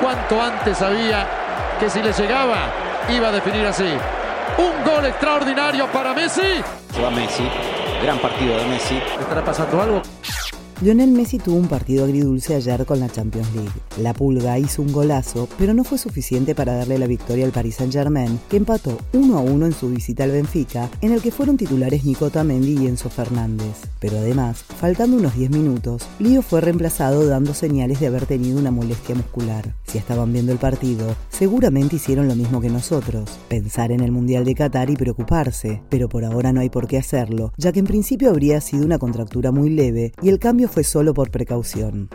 Cuanto antes sabía que si le llegaba iba a definir así. Un gol extraordinario para Messi. Se va Messi, gran partido de Messi. ¿Estará pasando algo? Lionel Messi tuvo un partido agridulce ayer con la Champions League. La Pulga hizo un golazo, pero no fue suficiente para darle la victoria al Paris Saint-Germain, que empató 1 a 1 en su visita al Benfica, en el que fueron titulares Nico Tamendi y Enzo Fernández. Pero además, faltando unos 10 minutos, Lío fue reemplazado dando señales de haber tenido una molestia muscular. Si estaban viendo el partido, seguramente hicieron lo mismo que nosotros, pensar en el Mundial de Qatar y preocuparse, pero por ahora no hay por qué hacerlo, ya que en principio habría sido una contractura muy leve y el cambio fue solo por precaución.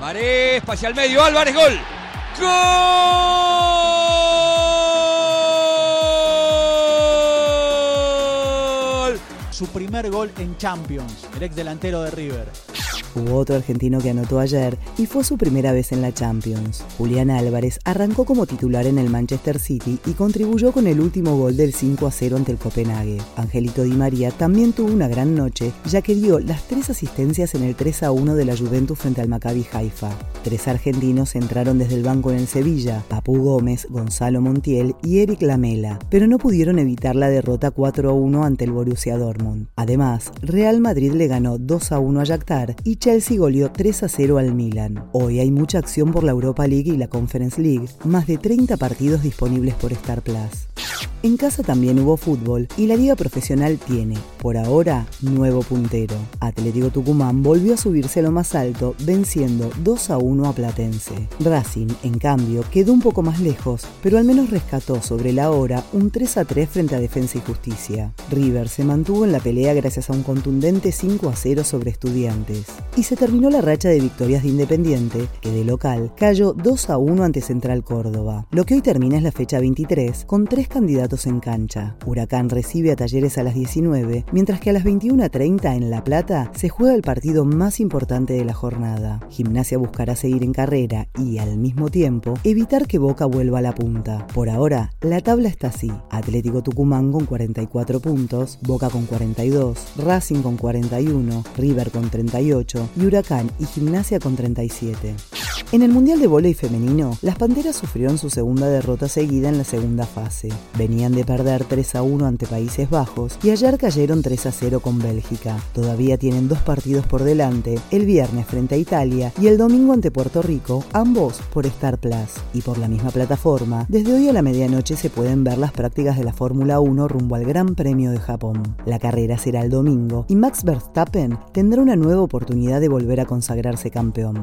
Marés, pase al medio, Álvarez, gol. ¡Gol! Su primer gol en Champions, el ex delantero de River. Hubo otro argentino que anotó ayer y fue su primera vez en la Champions. Julián Álvarez arrancó como titular en el Manchester City y contribuyó con el último gol del 5 a 0 ante el Copenhague. Angelito Di María también tuvo una gran noche, ya que dio las tres asistencias en el 3 a 1 de la Juventus frente al Maccabi Haifa. Tres argentinos entraron desde el banco en el Sevilla, Papu Gómez, Gonzalo Montiel y Eric Lamela, pero no pudieron evitar la derrota 4 a 1 ante el Borussia Dortmund. Además, Real Madrid le ganó 2 a 1 a Shakhtar y Chelsea goleó 3 a 0 al Milan. Hoy hay mucha acción por la Europa League y la Conference League, más de 30 partidos disponibles por Star Plus. En casa también hubo fútbol y la liga profesional tiene, por ahora, nuevo puntero. Atlético Tucumán volvió a subirse a lo más alto, venciendo 2 a 1 a Platense. Racing, en cambio, quedó un poco más lejos, pero al menos rescató sobre la hora un 3 a 3 frente a Defensa y Justicia. River se mantuvo en la pelea gracias a un contundente 5 a 0 sobre Estudiantes. Y se terminó la racha de victorias de Independiente, que de local cayó 2 a 1 ante Central Córdoba. Lo que hoy termina es la fecha 23, con tres candidatos en cancha. Huracán recibe a Talleres a las 19, mientras que a las 21.30 en La Plata se juega el partido más importante de la jornada. Gimnasia buscará seguir en carrera y, al mismo tiempo, evitar que Boca vuelva a la punta. Por ahora, la tabla está así. Atlético Tucumán con 44 puntos, Boca con 42, Racing con 41, River con 38 y Huracán y Gimnasia con 37. En el Mundial de Voley Femenino, las Panteras sufrieron su segunda derrota seguida en la segunda fase. Venían de perder 3 a 1 ante Países Bajos y ayer cayeron 3 a 0 con Bélgica. Todavía tienen dos partidos por delante, el viernes frente a Italia y el domingo ante Puerto Rico, ambos por Star Plus. Y por la misma plataforma, desde hoy a la medianoche se pueden ver las prácticas de la Fórmula 1 rumbo al Gran Premio de Japón. La carrera será el domingo y Max Verstappen tendrá una nueva oportunidad de volver a consagrarse campeón.